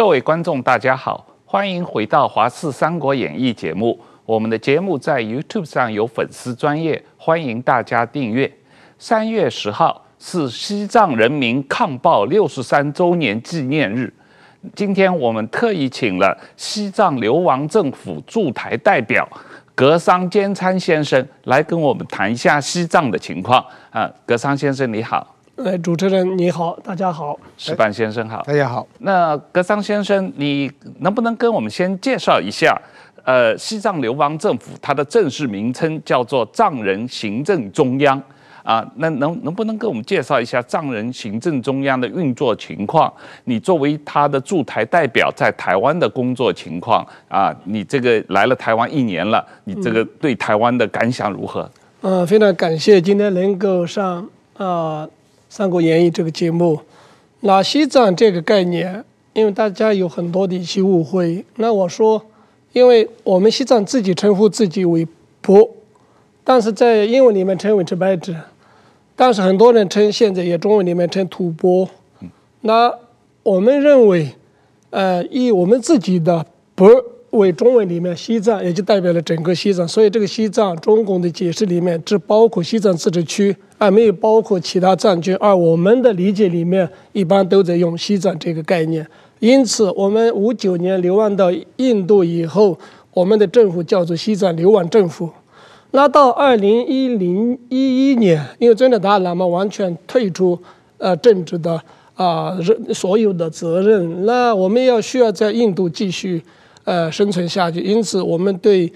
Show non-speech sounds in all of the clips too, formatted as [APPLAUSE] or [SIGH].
各位观众，大家好，欢迎回到《华视三国演义》节目。我们的节目在 YouTube 上有粉丝专业，欢迎大家订阅。三月十号是西藏人民抗暴六十三周年纪念日，今天我们特意请了西藏流亡政府驻台代表格桑坚参先生来跟我们谈一下西藏的情况。啊，格桑先生你好。呃，主持人你好，大家好，石板先生好，大家好。那格桑先生，你能不能跟我们先介绍一下，呃，西藏流亡政府它的正式名称叫做藏人行政中央啊？那能能不能跟我们介绍一下藏人行政中央的运作情况？你作为他的驻台代表，在台湾的工作情况啊？你这个来了台湾一年了，你这个对台湾的感想如何？嗯，呃、非常感谢今天能够上啊。呃《三国演义》这个节目，那西藏这个概念，因为大家有很多的一些误会。那我说，因为我们西藏自己称呼自己为婆，但是在英文里面称为 Tibet，但是很多人称现在也中文里面称吐蕃。那我们认为，呃，以我们自己的婆为中文里面西藏，也就代表了整个西藏。所以这个西藏，中共的解释里面只包括西藏自治区。而没有包括其他藏区，而我们的理解里面一般都在用西藏这个概念。因此，我们五九年流亡到印度以后，我们的政府叫做西藏流亡政府。那到二零一零一一年，因为真的达赖喇嘛完全退出呃政治的啊、呃、所有的责任，那我们要需要在印度继续呃生存下去。因此，我们对。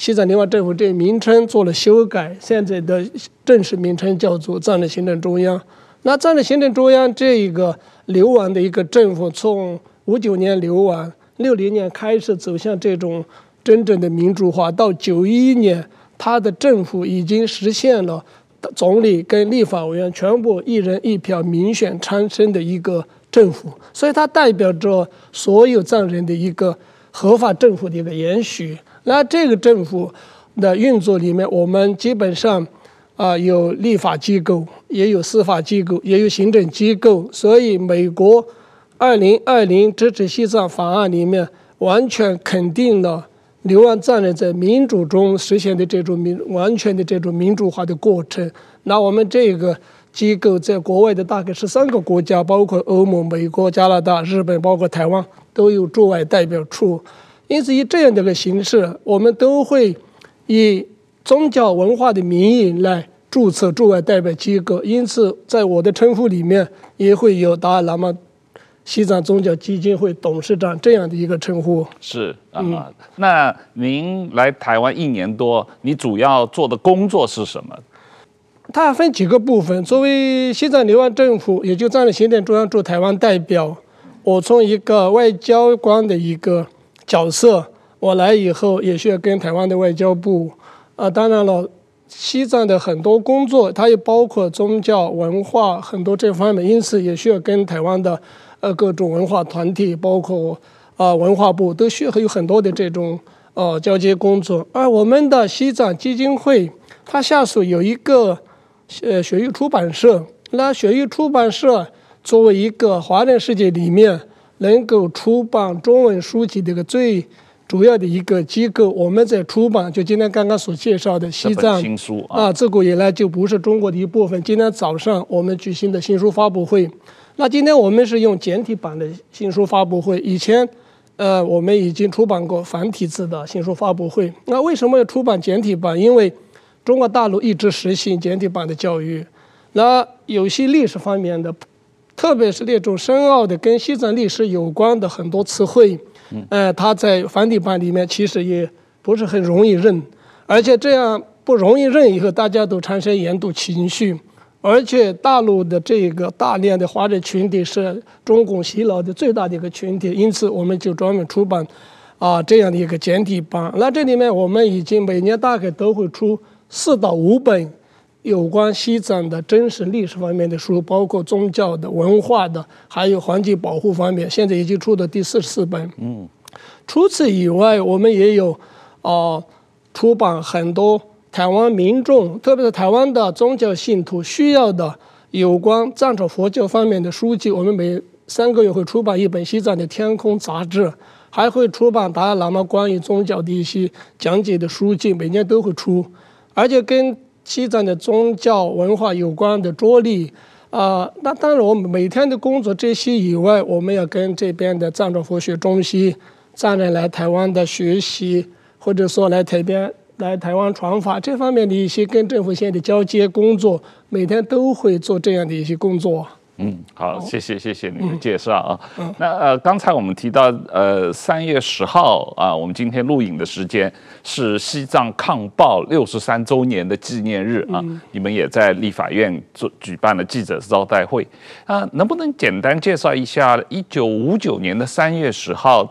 西藏流亡政府这个名称做了修改，现在的正式名称叫做藏人行政中央。那藏人行政中央这一个流亡的一个政府，从五九年流亡，六零年开始走向这种真正的民主化，到九一年，他的政府已经实现了总理跟立法委员全部一人一票民选产生的一个政府，所以它代表着所有藏人的一个合法政府的一个延续。那这个政府的运作里面，我们基本上啊、有立法机构，也有司法机构，也有行政机构。所以，美国二零二零支持西藏法案里面完全肯定了流亡藏人在民主中实现的这种民完全的这种民主化的过程。那我们这个机构在国外的大概十三个国家，包括欧盟、美国、加拿大、日本，包括台湾，都有驻外代表处。因此，以这样的一个形式，我们都会以宗教文化的名义来注册驻外代表机构。因此，在我的称呼里面，也会有达赖喇嘛西藏宗教基金会董事长这样的一个称呼。是啊，嗯、那您来台湾一年多，你主要做的工作是什么？它分几个部分。作为西藏流亡政府，也就藏人行政中央驻台湾代表，我从一个外交官的一个。角色，我来以后也需要跟台湾的外交部，啊，当然了，西藏的很多工作，它也包括宗教文化很多这方面，因此也需要跟台湾的呃各种文化团体，包括啊文化部，都需要有很多的这种呃交接工作。而我们的西藏基金会，它下属有一个呃学域出版社，那学域出版社作为一个华人世界里面。能够出版中文书籍的一个最主要的一个机构，我们在出版，就今天刚刚所介绍的西藏新书啊，啊，自古以来就不是中国的一部分。今天早上我们举行的新书发布会，那今天我们是用简体版的新书发布会，以前呃我们已经出版过繁体字的新书发布会。那为什么要出版简体版？因为中国大陆一直实行简体版的教育，那有些历史方面的。特别是那种深奥的跟西藏历史有关的很多词汇，呃，它在繁体版里面其实也不是很容易认，而且这样不容易认以后，大家都产生研读情绪，而且大陆的这个大量的华人群体是中共洗脑的最大的一个群体，因此我们就专门出版啊这样的一个简体版。那这里面我们已经每年大概都会出四到五本。有关西藏的真实历史方面的书，包括宗教的、文化的，还有环境保护方面，现在已经出的第四十四本。嗯，除此以外，我们也有啊、呃、出版很多台湾民众，特别是台湾的宗教信徒需要的有关藏传佛教方面的书籍。我们每三个月会出版一本《西藏的天空》杂志，还会出版达赖喇嘛关于宗教的一些讲解的书籍，每年都会出，而且跟西藏的宗教文化有关的着力。啊、那当然，我们每天的工作这些以外，我们要跟这边的藏传佛学中心藏人来台湾的学习，或者说来台边来台湾传法这方面的一些跟政府线的交接工作，每天都会做这样的一些工作。嗯，好，谢谢谢谢你的介绍啊。嗯、那呃，刚才我们提到呃，三月十号啊，我们今天录影的时间是西藏抗暴六十三周年的纪念日啊。嗯、你们也在立法院做举办了记者招待会啊，能不能简单介绍一下一九五九年的三月十号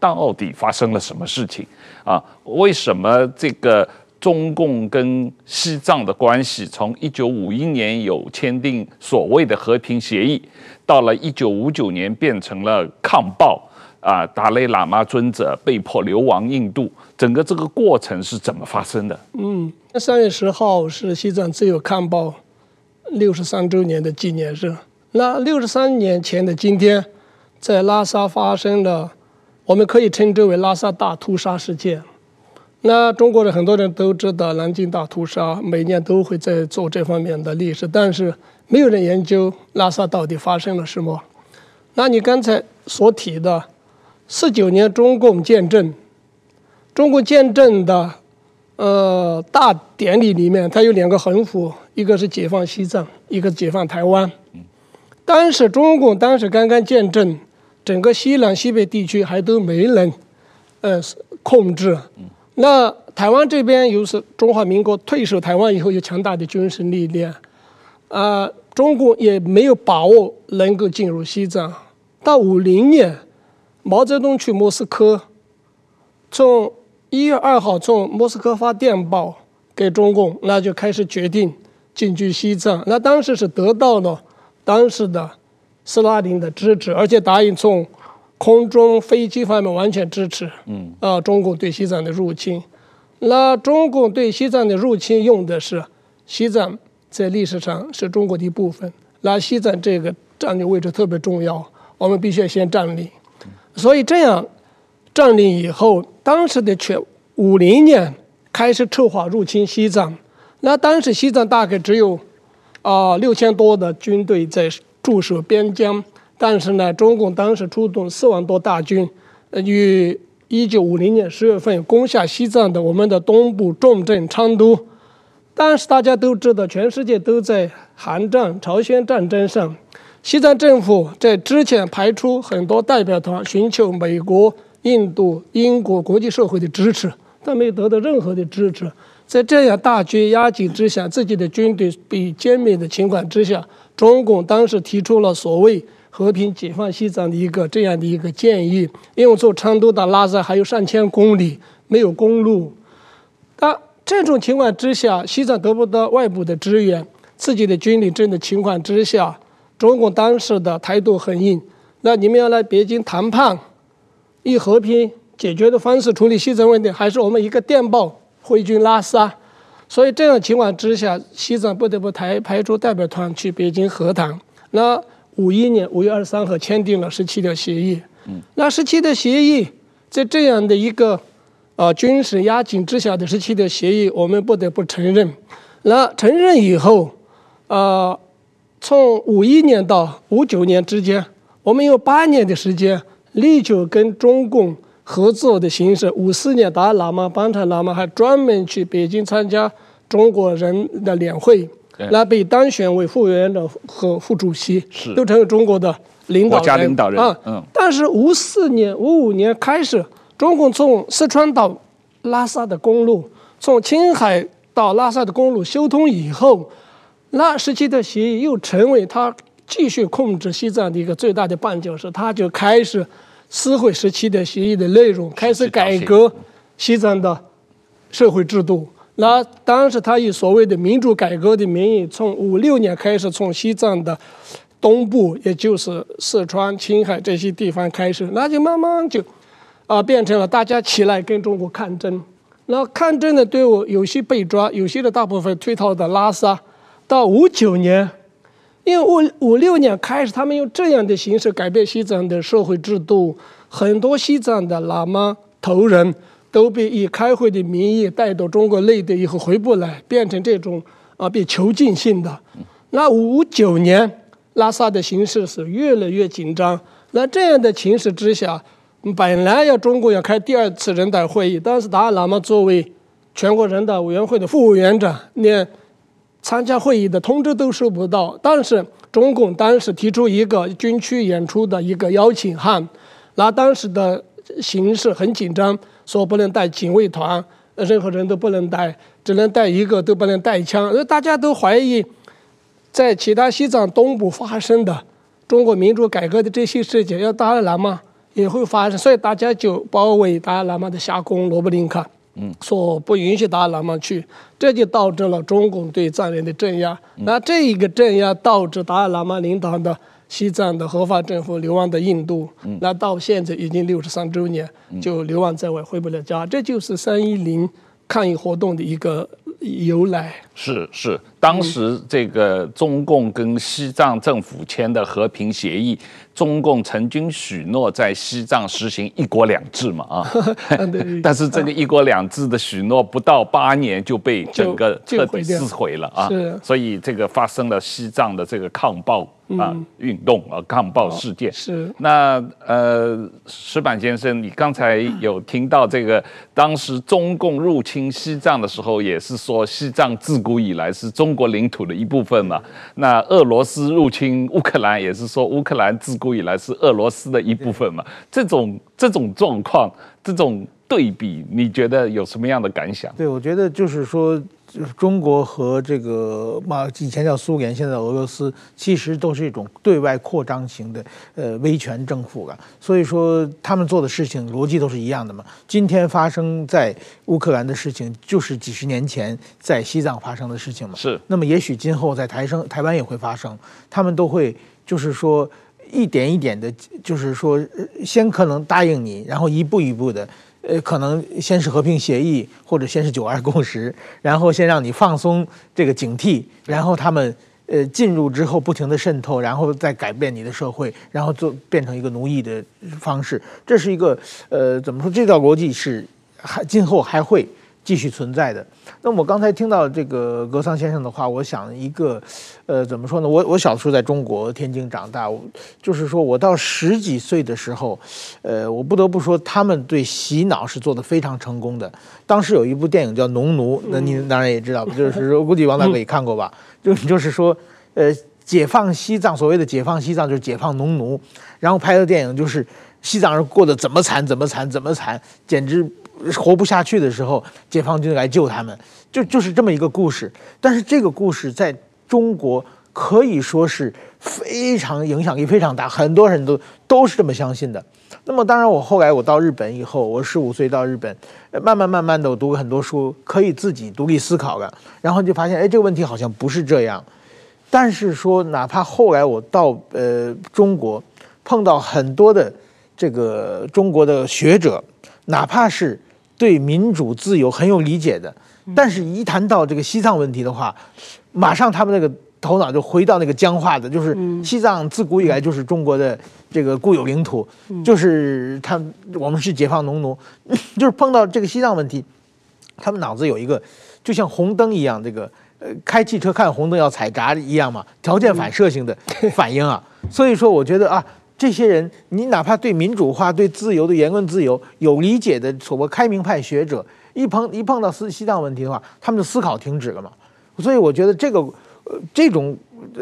到底发生了什么事情啊？为什么这个？中共跟西藏的关系，从一九五一年有签订所谓的和平协议，到了一九五九年变成了抗暴，啊，达赖喇嘛尊者被迫流亡印度，整个这个过程是怎么发生的？嗯，三月十号是西藏自由抗暴六十三周年的纪念日。那六十三年前的今天，在拉萨发生了，我们可以称之为拉萨大屠杀事件。那中国人很多人都知道南京大屠杀，每年都会在做这方面的历史，但是没有人研究拉萨到底发生了什么。那你刚才所提的四九年中共建政，中共建政的呃大典礼里面，它有两个横幅，一个是解放西藏，一个是解放台湾。当时中共当时刚刚建政，整个西南西北地区还都没能呃控制。那台湾这边又是中华民国退守台湾以后有强大的军事力量，啊、呃，中共也没有把握能够进入西藏。到五零年，毛泽东去莫斯科，从一月二号从莫斯科发电报给中共，那就开始决定进军西藏。那当时是得到了当时的斯大林的支持，而且答应从。空中飞机方面完全支持，嗯，啊，中共对西藏的入侵，那中共对西藏的入侵用的是西藏在历史上是中国的一部分，那西藏这个战略位置特别重要，我们必须要先占领，所以这样占领以后，当时的全五零年开始策划入侵西藏，那当时西藏大概只有啊六千多的军队在驻守边疆。但是呢，中共当时出动四万多大军，于一九五零年十月份攻下西藏的我们的东部重镇昌都。但是大家都知道，全世界都在韩战、朝鲜战争上，西藏政府在之前派出很多代表团，寻求美国、印度、英国国际社会的支持，但没有得到任何的支持。在这样大军压境之下，自己的军队被歼灭的情况之下，中共当时提出了所谓。和平解放西藏的一个这样的一个建议，因为从成都到拉萨还有上千公里没有公路，那这种情况之下，西藏得不到外部的支援，自己的军力这的情况之下，中共当时的态度很硬，那你们要来北京谈判，以和平解决的方式处理西藏问题，还是我们一个电报挥军拉萨？所以这样情况之下，西藏不得不派派出代表团去北京和谈，那。五一年五月二十三号签订了十七条协议。嗯，那十七条协议在这样的一个啊、呃、军事压境之下的十七条协议，我们不得不承认。那承认以后，啊、呃，从五一年到五九年之间，我们有八年的时间，力求跟中共合作的形式。五四年，达赖喇嘛、班禅喇嘛还专门去北京参加中国人的两会。那被当选为副委员长和副主席，是都成为中国的领导人。国家领导人啊，嗯。但是五四年、五五年开始，中共从四川到拉萨的公路，从青海到拉萨的公路修通以后，那时期的协议又成为他继续控制西藏的一个最大的绊脚石。他就开始撕毁时期的协议的内容，开始改革西藏的社会制度。那当时他以所谓的民主改革的名义，从五六年开始，从西藏的东部，也就是四川、青海这些地方开始，那就慢慢就啊变成了大家起来跟中国抗争。那抗争的队伍有些被抓，有些的大部分退到了拉萨。到五九年，因为五五六年开始，他们用这样的形式改变西藏的社会制度，很多西藏的喇嘛头人都被以开会的名义带到中国内地以后回不来，变成这种啊被囚禁性的。那五九年拉萨的形势是越来越紧张。那这样的情势之下，本来要中国要开第二次人大会议，但是达赖喇嘛作为全国人大委员会的副委员长，连参加会议的通知都收不到。但是中共当时提出一个军区演出的一个邀请函，那当时的形势很紧张，说不能带警卫团，任何人都不能带，只能带一个，都不能带枪。大家都怀疑，在其他西藏东部发生的中国民主改革的这些事情，要达赖喇嘛也会发生，所以大家就包围达赖喇嘛的夏宫罗布林卡。嗯，说不允许达赖喇嘛去，这就导致了中共对藏人的镇压。嗯、那这一个镇压导致达赖喇嘛领导的西藏的合法政府流亡的印度。嗯，那到现在已经六十三周年，就流亡在外，回不了家。这就是三一零抗议活动的一个由来。是是，当时这个中共跟西藏政府签的和平协议。中共曾经许诺在西藏实行一国两制嘛啊，[LAUGHS] [LAUGHS] 但是这个一国两制的许诺不到八年就被整个彻底撕毁了啊，[LAUGHS] 所以这个发生了西藏的这个抗暴啊运动啊抗暴事件。是那呃石板先生，你刚才有听到这个当时中共入侵西藏的时候，也是说西藏自古以来是中国领土的一部分嘛？那俄罗斯入侵乌克兰也是说乌克兰自古。以来是俄罗斯的一部分嘛？这种这种状况，这种对比，你觉得有什么样的感想？对，我觉得就是说，中国和这个嘛，以前叫苏联，现在俄罗斯，其实都是一种对外扩张型的呃威权政府了。所以说，他们做的事情逻辑都是一样的嘛。今天发生在乌克兰的事情，就是几十年前在西藏发生的事情嘛。是。那么，也许今后在台生台湾也会发生，他们都会就是说。一点一点的，就是说，先可能答应你，然后一步一步的，呃，可能先是和平协议，或者先是九二共识，然后先让你放松这个警惕，然后他们呃进入之后不停的渗透，然后再改变你的社会，然后做变成一个奴役的方式，这是一个呃怎么说？这道逻辑是还今后还会。继续存在的。那我刚才听到这个格桑先生的话，我想一个，呃，怎么说呢？我我小时候在中国天津长大，就是说我到十几岁的时候，呃，我不得不说他们对洗脑是做得非常成功的。当时有一部电影叫《农奴》，那您当然也知道，[LAUGHS] 就是说估计王大哥也看过吧？就就是说，呃，解放西藏，所谓的解放西藏就是解放农奴，然后拍的电影就是西藏人过得怎么惨，怎么惨，怎么惨，简直。活不下去的时候，解放军来救他们，就就是这么一个故事。但是这个故事在中国可以说是非常影响力非常大，很多人都都是这么相信的。那么当然，我后来我到日本以后，我十五岁到日本，慢慢慢慢的我读了很多书，可以自己独立思考了，然后就发现，哎，这个问题好像不是这样。但是说，哪怕后来我到呃中国，碰到很多的这个中国的学者，哪怕是对民主自由很有理解的，但是一谈到这个西藏问题的话，马上他们那个头脑就回到那个僵化的，就是西藏自古以来就是中国的这个固有领土，就是他我们是解放农奴，[LAUGHS] 就是碰到这个西藏问题，他们脑子有一个就像红灯一样，这个呃开汽车看红灯要踩闸一样嘛，条件反射性的反应啊，所以说我觉得啊。这些人，你哪怕对民主化、对自由、对言论自由有理解的所谓开明派学者，一碰一碰到西西藏问题的话，他们的思考停止了嘛。所以我觉得这个，呃，这种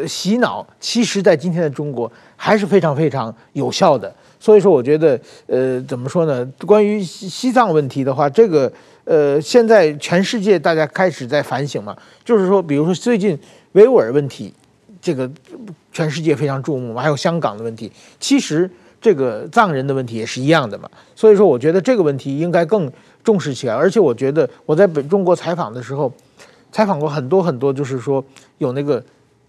洗脑，其实在今天的中国还是非常非常有效的。所以说，我觉得，呃，怎么说呢？关于西西藏问题的话，这个，呃，现在全世界大家开始在反省嘛，就是说，比如说最近维吾尔问题。这个全世界非常注目，还有香港的问题，其实这个藏人的问题也是一样的嘛。所以说，我觉得这个问题应该更重视起来。而且，我觉得我在北中国采访的时候，采访过很多很多，就是说有那个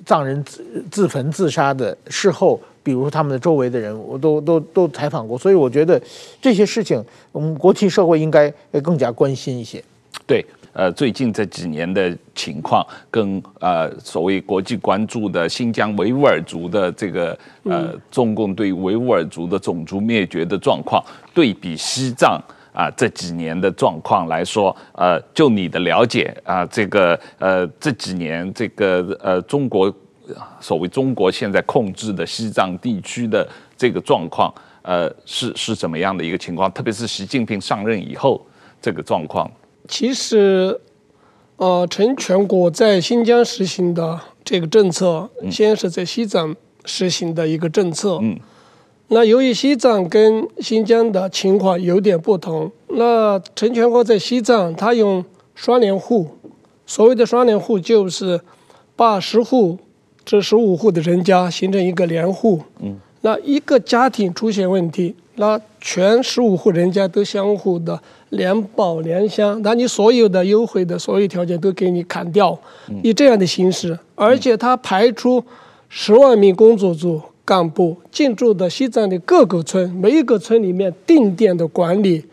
藏人自自焚自杀的事后，比如他们的周围的人，我都都都采访过。所以，我觉得这些事情，我们国际社会应该更加关心一些。对，呃最近这几年的情况，跟呃所谓国际关注的新疆维吾尔族的这个呃中共对维吾尔族的种族灭绝的状况，对比西藏啊这几年的状况来说，呃，就你的了解啊，这个呃这几年这个呃中国所谓中国现在控制的西藏地区的这个状况。呃，是是怎么样的一个情况？特别是习近平上任以后，这个状况。其实，呃，陈全国在新疆实行的这个政策，嗯、先是在西藏实行的一个政策。嗯。那由于西藏跟新疆的情况有点不同，那陈全国在西藏，他用双联户。所谓的双联户，就是把十户至十五户的人家形成一个联户。嗯。那一个家庭出现问题，那全十五户人家都相互的联保联乡，那你所有的优惠的所有条件都给你砍掉，以这样的形式，而且他排出十万名工作组干部进驻的西藏的各个村，每一个村里面定点的管理，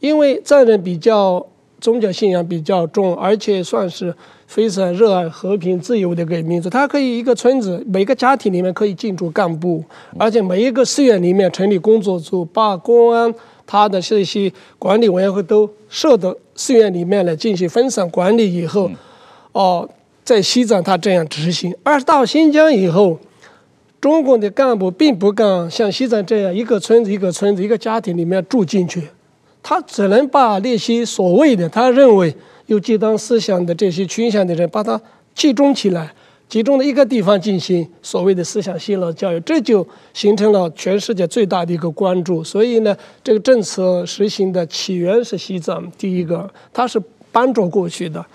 因为藏人比较宗教信仰比较重，而且算是。非常热爱和平自由的一个民族，它可以一个村子每个家庭里面可以进驻干部，而且每一个寺院里面成立工作组，把公安他的这些管理委员会都设到寺院里面来进行分散管理以后，哦，在西藏他这样执行，而到新疆以后，中共的干部并不敢像西藏这样一个村子一个村子一个家庭里面住进去，他只能把那些所谓的他认为。有极端思想的这些倾向的人，把它集中起来，集中在一个地方进行所谓的思想洗脑教育，这就形成了全世界最大的一个关注。所以呢，这个政策实行的起源是西藏，第一个，它是搬着过去的。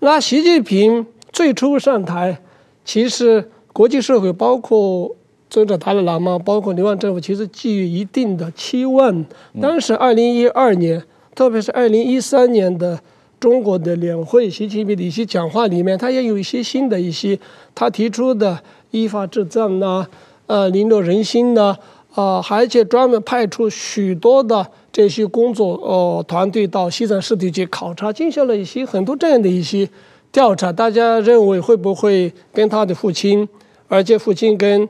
那习近平最初上台，其实国际社会包括尊者达赖喇嘛，包括流亡政府，其实寄予一定的期望。当时二零一二年，特别是二零一三年的。中国的两会，习近平的一些讲话里面，他也有一些新的一些，他提出的依法治藏呐，呃，领导人心呐，啊，而且专门派出许多的这些工作呃团队到西藏实地去考察，进行了一些很多这样的一些调查。大家认为会不会跟他的父亲，而且父亲跟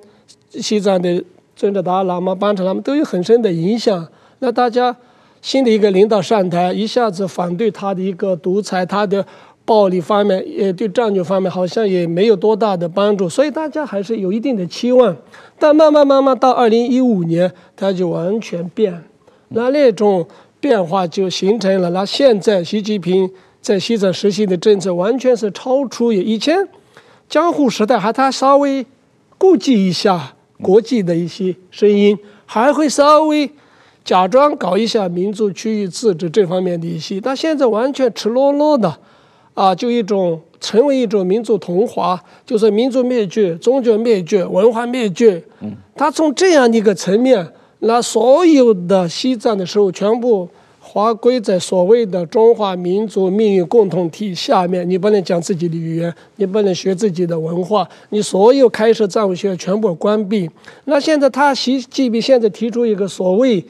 西藏的尊者达喇嘛、班禅喇嘛都有很深的影响。那大家。新的一个领导上台，一下子反对他的一个独裁，他的暴力方面也对战略方面好像也没有多大的帮助，所以大家还是有一定的期望。但慢慢慢慢到二零一五年，他就完全变，那那种变化就形成了。那现在习近平在西藏实行的政策，完全是超出以前江户时代，还他稍微顾忌一下国际的一些声音，还会稍微。假装搞一下民族区域自治这方面的一些，但现在完全赤裸裸的，啊，就一种成为一种民族同化，就是民族灭绝、宗教灭绝、文化灭绝。嗯，他从这样的一个层面，那所有的西藏的事物全部划归在所谓的中华民族命运共同体下面。你不能讲自己的语言，你不能学自己的文化，你所有开设藏文学院全部关闭。那现在他习近平现在提出一个所谓。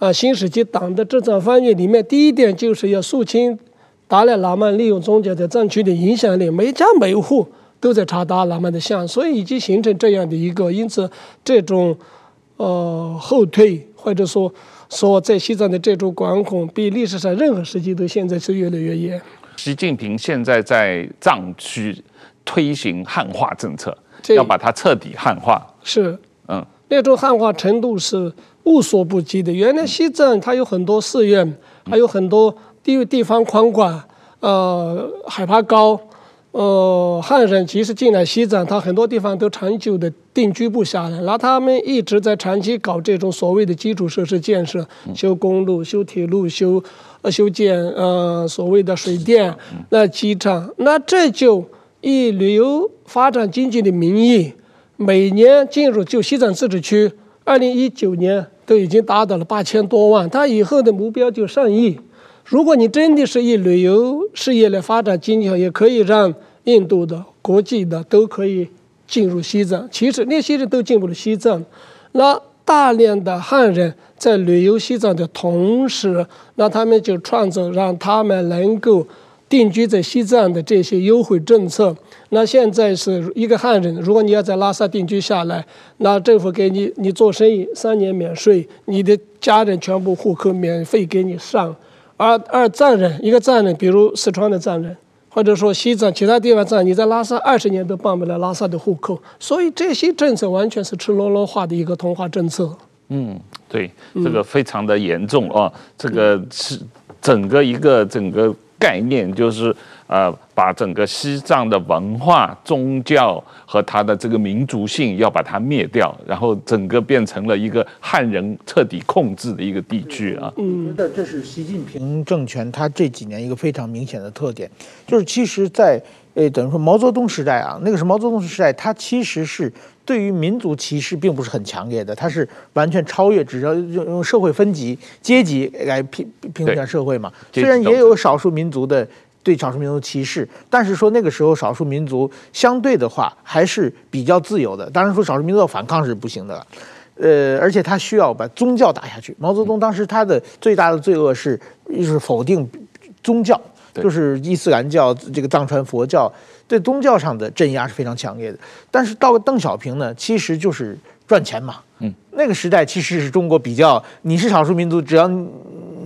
啊，新时期党的治藏方略里面，第一点就是要肃清达赖喇嘛利用宗教在藏区的影响力，每家每户都在查达赖喇嘛的像，所以已经形成这样的一个，因此这种呃后退或者说说在西藏的这种管控，比历史上任何时期都现在是越来越严。习近平现在在藏区推行汉化政策，要把它彻底汉化。是，嗯，那种汉化程度是。无所不及的。原来西藏它有很多寺院，还有很多地地方宽广，呃，海拔高，呃，汉人其实进来西藏，他很多地方都长久的定居不下来，那他们一直在长期搞这种所谓的基础设施建设，修公路、修铁路、修呃修建呃所谓的水电、那机场，那这就以旅游发展经济的名义，每年进入就西藏自治区，二零一九年。都已经达到了八千多万，他以后的目标就上亿。如果你真的是以旅游事业来发展经济，也可以让印度的、国际的都可以进入西藏。其实那些人都进入了西藏，那大量的汉人在旅游西藏的同时，那他们就创造让他们能够定居在西藏的这些优惠政策。那现在是一个汉人，如果你要在拉萨定居下来，那政府给你你做生意三年免税，你的家人全部户口免费给你上。而而藏人，一个藏人，比如四川的藏人，或者说西藏其他地方藏，你在拉萨二十年都办不了拉萨的户口，所以这些政策完全是赤裸裸化的一个同化政策。嗯，对，这个非常的严重啊，这个是整个一个整个概念就是。呃，把整个西藏的文化、宗教和它的这个民族性要把它灭掉，然后整个变成了一个汉人彻底控制的一个地区啊。嗯，我觉得这是习近平政权他这几年一个非常明显的特点，就是其实在，在呃等于说毛泽东时代啊，那个是毛泽东时代，他其实是对于民族歧视并不是很强烈的，他是完全超越，只要用用社会分级、阶级来评评选社会嘛。虽然也有少数民族的。对少数民族歧视，但是说那个时候少数民族相对的话还是比较自由的。当然说少数民族要反抗是不行的了，呃，而且他需要把宗教打下去。毛泽东当时他的最大的罪恶是，就是否定宗教，就是伊斯兰教、这个藏传佛教，对宗教上的镇压是非常强烈的。但是到了邓小平呢，其实就是赚钱嘛。嗯，那个时代其实是中国比较，你是少数民族，只要。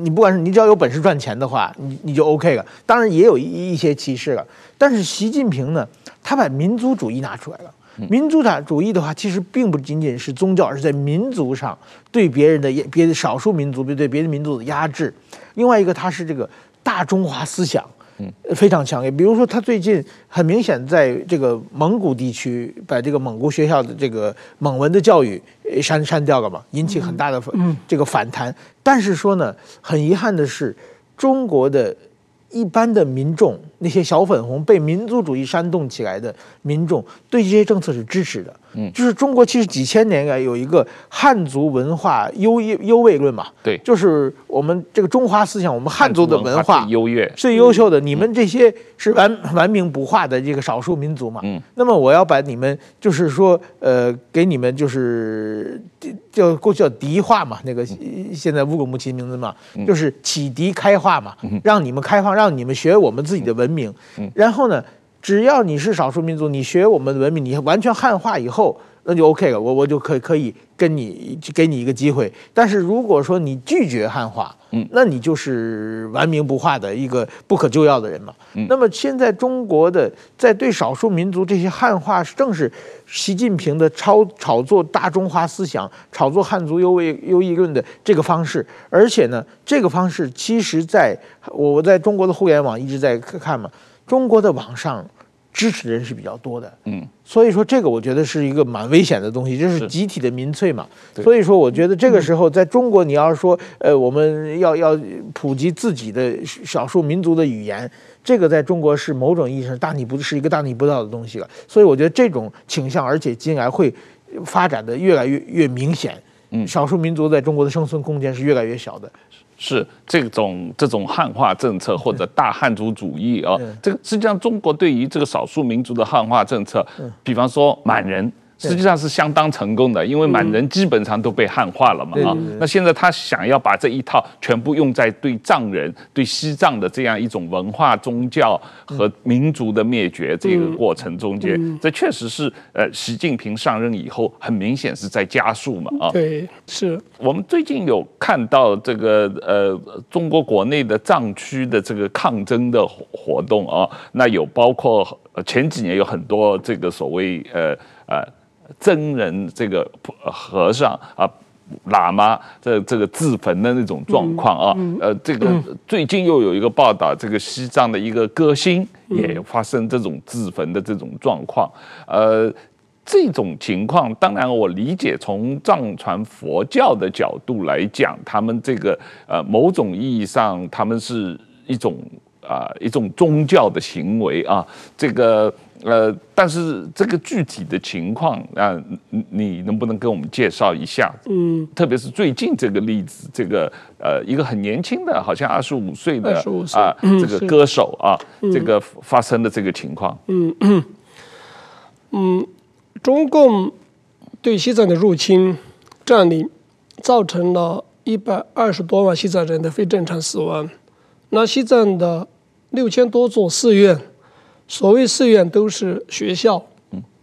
你不管是你只要有本事赚钱的话，你你就 OK 了。当然也有一一些歧视了，但是习近平呢，他把民族主义拿出来了。民族主义的话，其实并不仅仅是宗教，而是在民族上对别人的别的少数民族对对别的民族的压制。另外一个，他是这个大中华思想。嗯，非常强烈。比如说，他最近很明显在这个蒙古地区把这个蒙古学校的这个蒙文的教育删删掉了嘛，引起很大的这个反弹。但是说呢，很遗憾的是，中国的一般的民众。那些小粉红被民族主义煽动起来的民众，对这些政策是支持的。嗯，就是中国其实几千年来有一个汉族文化优优位论嘛。对，就是我们这个中华思想，我们汉族的文化最优越、最优秀的。你们这些是完完名不化的这个少数民族嘛。嗯，那么我要把你们，就是说，呃，给你们就是叫过去叫敌化嘛，那个现在乌鲁木齐名字嘛，就是启迪开化嘛，让你们开放，让你们学我们自己的文。文明，然后呢，只要你是少数民族，你学我们的文明，你完全汉化以后，那就 OK 了，我我就可以可以跟你给你一个机会。但是如果说你拒绝汉化，嗯，那你就是完名不化的一个不可救药的人嘛。嗯，那么现在中国的在对少数民族这些汉化，正是习近平的炒炒作大中华思想、炒作汉族优位优异论的这个方式。而且呢，这个方式其实在我我在中国的互联网一直在看嘛，中国的网上。支持的人是比较多的，嗯，所以说这个我觉得是一个蛮危险的东西，就是集体的民粹嘛。所以说，我觉得这个时候在中国，你要是说，呃，我们要要普及自己的少数民族的语言，这个在中国是某种意义上大逆不是一个大逆不道的东西了。所以我觉得这种倾向，而且将来会发展的越来越越明显。嗯，少数民族在中国的生存空间是越来越小的。是这种这种汉化政策或者大汉族主义啊，这个实际上中国对于这个少数民族的汉化政策，比方说满人。实际上是相当成功的，因为满人基本上都被汉化了嘛啊。那现在他想要把这一套全部用在对藏人、对西藏的这样一种文化、宗教和民族的灭绝这个过程中间，这确实是呃，习近平上任以后很明显是在加速嘛啊。对，是我们最近有看到这个呃，中国国内的藏区的这个抗争的活动啊，那有包括前几年有很多这个所谓呃呃。僧人这个和尚啊，喇嘛这这个自焚的那种状况啊，呃，这个最近又有一个报道，这个西藏的一个歌星也发生这种自焚的这种状况，呃，这种情况，当然我理解从藏传佛教的角度来讲，他们这个呃某种意义上，他们是一种啊一种宗教的行为啊，这个。呃，但是这个具体的情况啊，你能不能跟我们介绍一下？嗯，特别是最近这个例子，这个呃，一个很年轻的，好像二十五岁的啊，这个歌手啊，这个发生的这个情况。嗯嗯，嗯，中共对西藏的入侵、占领，造成了一百二十多万西藏人的非正常死亡。那西藏的六千多座寺院，所谓寺院都是学校，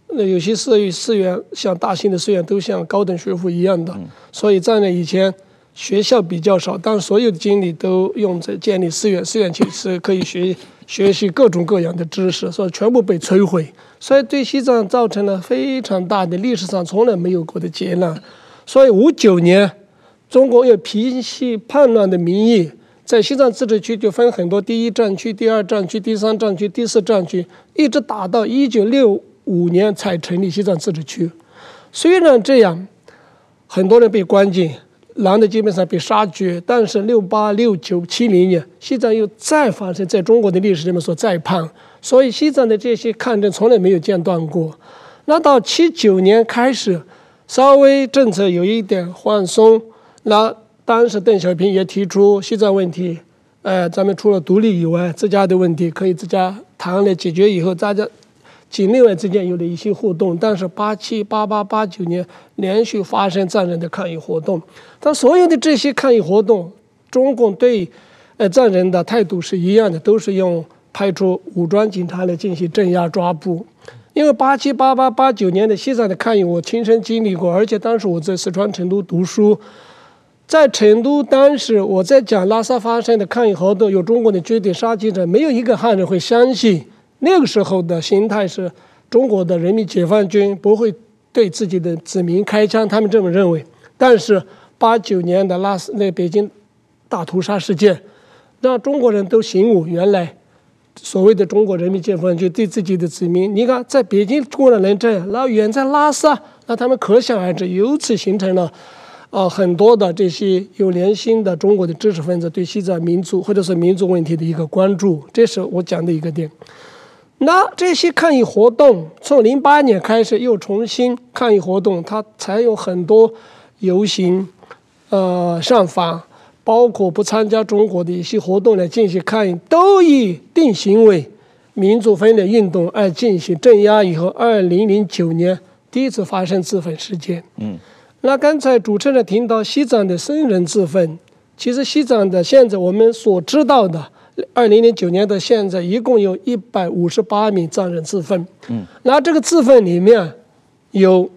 那有些寺寺院像大型的寺院都像高等学府一样的，所以在那以前学校比较少，但所有的精力都用在建立寺院，寺院其实可以学学习各种各样的知识，所以全部被摧毁，所以对西藏造成了非常大的历史上从来没有过的劫难。所以五九年，中国用平息叛乱的名义，在西藏自治区就分很多第一战区、第二战区、第三战区、第四战区，一直打到一九六五年才成立西藏自治区。虽然这样，很多人被关进，男的基本上被杀绝，但是六八、六九、七零年，西藏又再发生在中国的历史里面说再叛，所以西藏的这些抗争从来没有间断过。那到七九年开始。稍微政策有一点放松，那当时邓小平也提出西藏问题，呃，咱们除了独立以外，自家的问题可以自家谈来解决以后，大家境内外之间有了一些互动。但是八七、八八、八九年连续发生藏人的抗议活动，但所有的这些抗议活动，中共对呃藏人的态度是一样的，都是用派出武装警察来进行镇压抓捕。因为八七、八八、八九年的西藏的抗议，我亲身经历过，而且当时我在四川成都读书，在成都当时我在讲拉萨发生的抗议活动有中国的军队杀记者，没有一个汉人会相信那个时候的心态是中国的人民解放军不会对自己的子民开枪，他们这么认为。但是八九年的拉萨那北京大屠杀事件，让中国人都醒悟，原来。所谓的中国人民解放军对自己的子民，你看在北京过了能这样，那远在拉萨，那他们可想而知，由此形成了，呃、很多的这些有良心的中国的知识分子对西藏民族或者是民族问题的一个关注，这是我讲的一个点。那这些抗议活动从零八年开始又重新抗议活动，它才有很多游行，呃上访。包括不参加中国的一些活动来进行抗议，都以定型为民族分裂运动而进行镇压。以后，二零零九年第一次发生自焚事件。嗯，那刚才主持人提到西藏的僧人自焚，其实西藏的现在我们所知道的，二零零九年的现在一共有一百五十八名藏人自焚。嗯，那这个自焚里面有。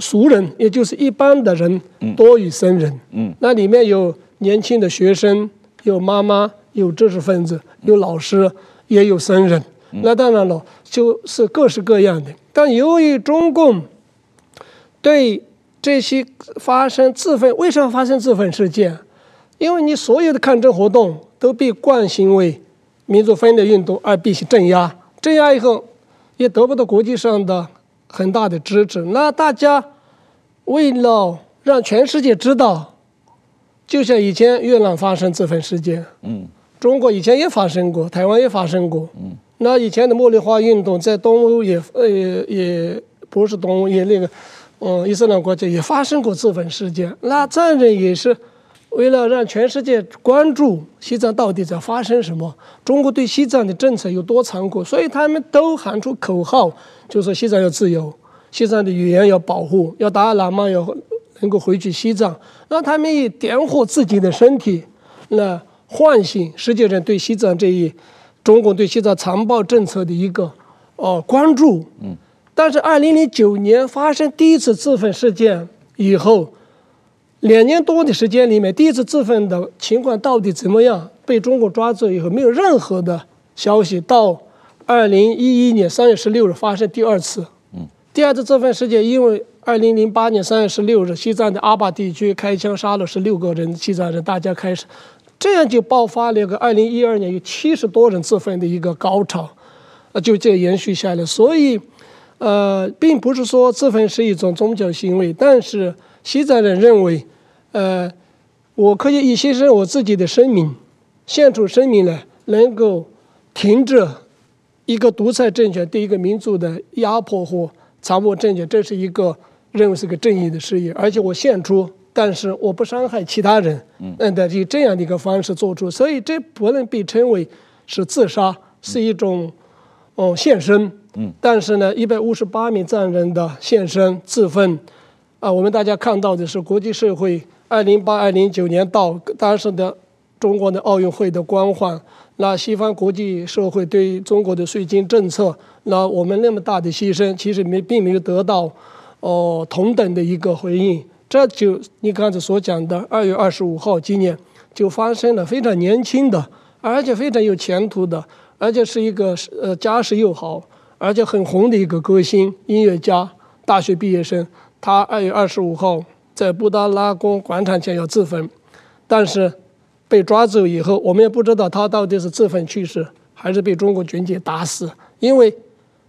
俗人，也就是一般的人，多于僧人。嗯，嗯，那里面有年轻的学生，有妈妈，有知识分子，有老师，也有僧人。嗯、那当然了，就是各式各样的。但由于中共对这些发生自焚，为什么发生自焚事件？因为你所有的抗争活动都被惯行为民族分裂运动而必须镇压，镇压以后也得不到国际上的。很大的支持。那大家为了让全世界知道，就像以前越南发生自焚事件，嗯，中国以前也发生过，台湾也发生过，嗯，那以前的茉莉花运动在东欧也呃也不是东欧，也那个嗯伊斯兰国家也发生过自焚事件。那藏人也是。为了让全世界关注西藏到底在发生什么，中国对西藏的政策有多残酷，所以他们都喊出口号，就说西藏要自由，西藏的语言要保护，要达赖喇嘛要能够回去西藏，让他们以点火自己的身体，来唤醒世界人对西藏这一中国对西藏残暴政策的一个哦关注。嗯，但是二零零九年发生第一次自焚事件以后。两年多的时间里面，第一次自焚的情况到底怎么样？被中国抓住以后，没有任何的消息。到二零一一年三月十六日发生第二次，嗯，第二次自焚事件，因为二零零八年三月十六日西藏的阿坝地区开枪杀了十六个人，西藏人大家开始，这样就爆发了一个二零一二年有七十多人自焚的一个高潮，呃，就这延续下来。所以，呃，并不是说自焚是一种宗教行为，但是西藏人认为。呃，我可以以牺牲我自己的生命，献出生命来，能够停止一个独裁政权对一个民族的压迫和残暴政权，这是一个认为是个正义的事业。而且我献出，但是我不伤害其他人，嗯，的以这样的一个方式做出，所以这不能被称为是自杀，是一种哦献身。嗯，但是呢，一百五十八名藏人的献身自焚，啊，我们大家看到的是国际社会。二零八二零九年到当时的中国的奥运会的光环，那西方国际社会对中国的税金政策，那我们那么大的牺牲，其实没并没有得到哦、同等的一个回应。这就你刚才所讲的，二月二十五号今年就发生了非常年轻的，而且非常有前途的，而且是一个呃家世又好，而且很红的一个歌星、音乐家、大学毕业生。他二月二十五号在布达拉宫广场前要自焚，但是被抓走以后，我们也不知道他到底是自焚去世，还是被中国军警打死。因为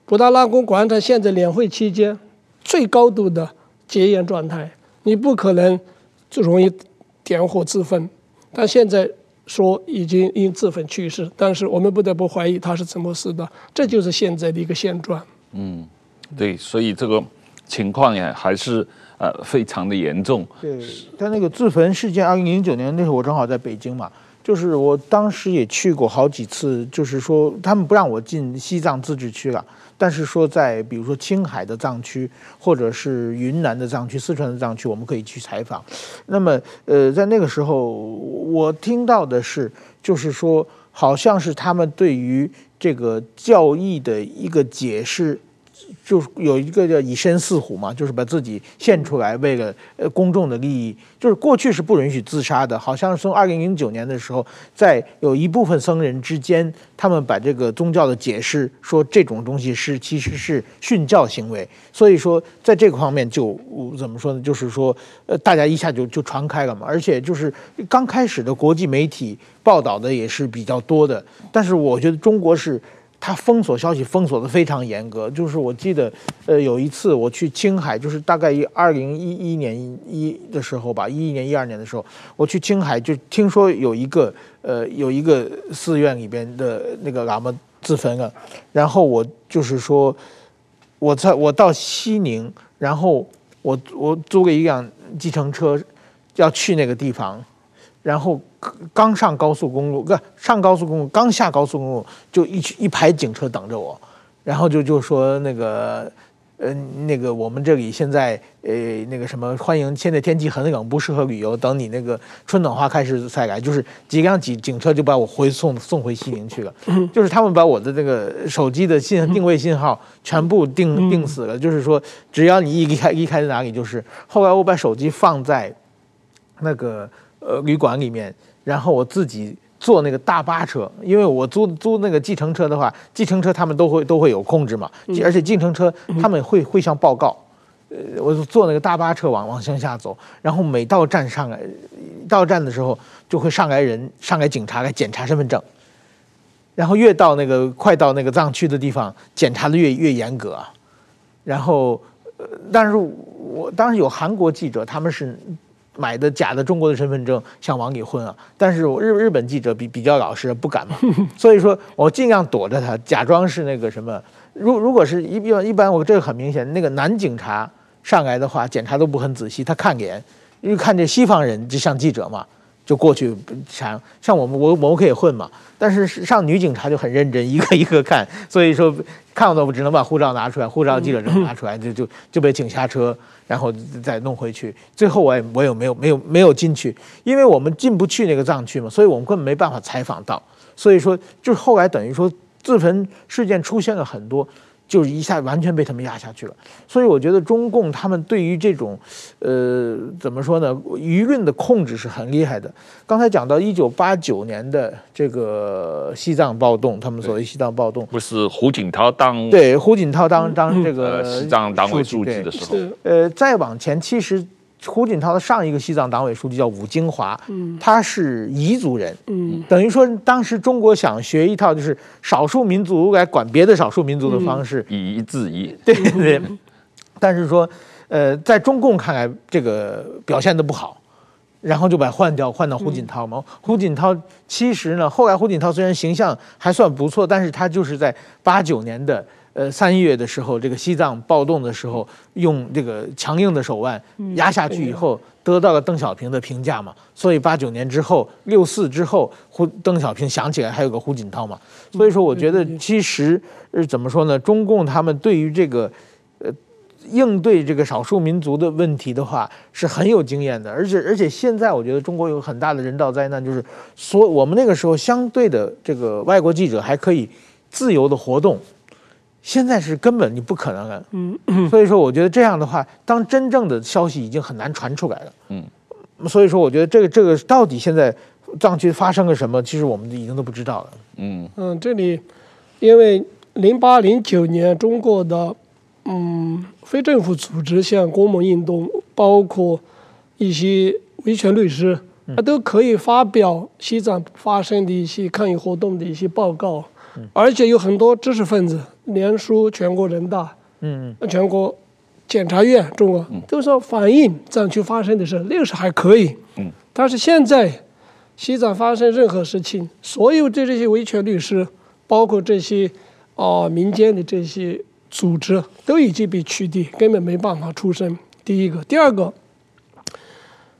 布达拉宫广场现在两会期间最高度的戒严状态。你不可能就容易点火自焚，但现在说已经因自焚去世，但是我们不得不怀疑他是怎么死的，这就是现在的一个现状。嗯，对，所以这个情况呀还是呃非常的严重。对，他那个自焚事件，二零零九年那时候我正好在北京嘛，就是我当时也去过好几次，就是说他们不让我进西藏自治区了。但是说在比如说青海的藏区，或者是云南的藏区、四川的藏区，我们可以去采访。那么，呃，在那个时候，我听到的是，就是说，好像是他们对于这个教义的一个解释。就是有一个叫以身饲虎嘛，就是把自己献出来，为了呃公众的利益。就是过去是不允许自杀的，好像是从二零零九年的时候，在有一部分僧人之间，他们把这个宗教的解释说这种东西是其实是殉教行为。所以说在这个方面就怎么说呢？就是说呃大家一下就就传开了嘛，而且就是刚开始的国际媒体报道的也是比较多的，但是我觉得中国是。他封锁消息封锁的非常严格，就是我记得，呃，有一次我去青海，就是大概一二零一一年一的时候吧，一一年一二年的时候，我去青海就听说有一个，呃，有一个寺院里边的那个喇嘛自焚了，然后我就是说，我在我到西宁，然后我我租了一辆计程车，要去那个地方。然后刚上高速公路，不上高速公路，刚下高速公路就一一排警车等着我，然后就就说那个，呃，那个我们这里现在呃那个什么欢迎，现在天气很冷，不适合旅游，等你那个春暖花开时再来，就是几辆警警车就把我回送送回西宁去了，就是他们把我的这个手机的信定位信号全部定定死了，就是说只要你一离开离开哪里就是，后来我把手机放在那个。呃，旅馆里面，然后我自己坐那个大巴车，因为我租租那个计程车的话，计程车他们都会都会有控制嘛，而且计程车他们会会向报告，呃，我就坐那个大巴车往往乡下走，然后每到站上来，到站的时候就会上来人，上来警察来检查身份证，然后越到那个快到那个藏区的地方，检查的越越严格，然后，呃，但是我当时有韩国记者，他们是。买的假的中国的身份证想往里混啊，但是我日日本记者比比较老实，不敢嘛，[LAUGHS] 所以说我尽量躲着他，假装是那个什么。如如果是一一般一般，我这个很明显，那个男警察上来的话，检查都不很仔细，他看脸，因为看这西方人就像记者嘛。就过去像像我们我我们可以混嘛，但是上女警察就很认真，一个一个看，所以说看到我只能把护照拿出来，护照记者证拿出来，就就就被请下车，然后再弄回去。最后我也我也没有没有没有进去，因为我们进不去那个藏区嘛，所以我们根本没办法采访到。所以说，就是后来等于说自焚事件出现了很多。就是一下完全被他们压下去了，所以我觉得中共他们对于这种，呃，怎么说呢，舆论的控制是很厉害的。刚才讲到一九八九年的这个西藏暴动，他们所谓西藏暴动，不是胡锦涛当对胡锦涛当当这个西藏党委书记的时候，呃，再往前其实。胡锦涛的上一个西藏党委书记叫伍京华，嗯，他是彝族人，嗯，等于说当时中国想学一套就是少数民族来管别的少数民族的方式，以夷制夷，[LAUGHS] 对对。但是说，呃，在中共看来这个表现的不好，然后就把换掉，换到胡锦涛嘛。胡锦涛其实呢，后来胡锦涛虽然形象还算不错，但是他就是在八九年的。呃，三月的时候，这个西藏暴动的时候，用这个强硬的手腕压下去以后，得到了邓小平的评价嘛。所以八九年之后，六四之后，胡邓小平想起来还有个胡锦涛嘛。所以说，我觉得其实怎么说呢？中共他们对于这个，呃，应对这个少数民族的问题的话，是很有经验的。而且而且现在我觉得中国有很大的人道灾难，就是所我们那个时候相对的这个外国记者还可以自由的活动，现在是根本你不可能了。嗯，所以说我觉得这样的话，当真正的消息已经很难传出来了。嗯，所以说我觉得这个这个到底现在藏区发生了什么，其实我们已经都不知道了。嗯嗯，这里因为零八零九年中国的。嗯，非政府组织像公民运动，包括一些维权律师，他都可以发表西藏发生的一些抗议活动的一些报告，而且有很多知识分子联署全国人大，嗯，全国检察院，中国都说反映藏区发生的事，那个时候还可以，嗯，但是现在西藏发生任何事情，所有的这些维权律师，包括这些啊、呃、民间的这些。组织都已经被取缔，根本没办法出声。第一个，第二个，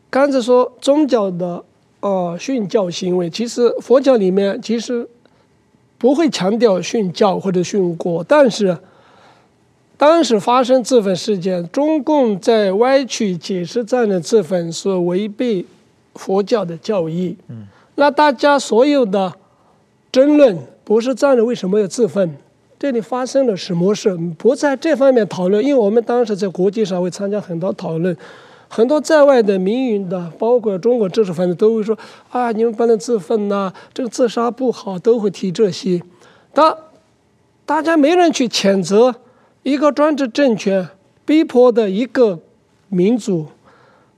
刚才说宗教的呃训教行为，其实佛教里面其实不会强调训教或者训国，但是当时发生自焚事件，中共在歪曲解释战人自焚是违背佛教的教义。嗯，那大家所有的争论不是战人为什么要自焚？这里发生了什么事？不在这方面讨论，因为我们当时在国际上会参加很多讨论，很多在外的民营的，包括中国知识分子都会说啊，你们不能自焚呐，这个自杀不好，都会提这些。但大家没人去谴责一个专制政权逼迫的一个民族，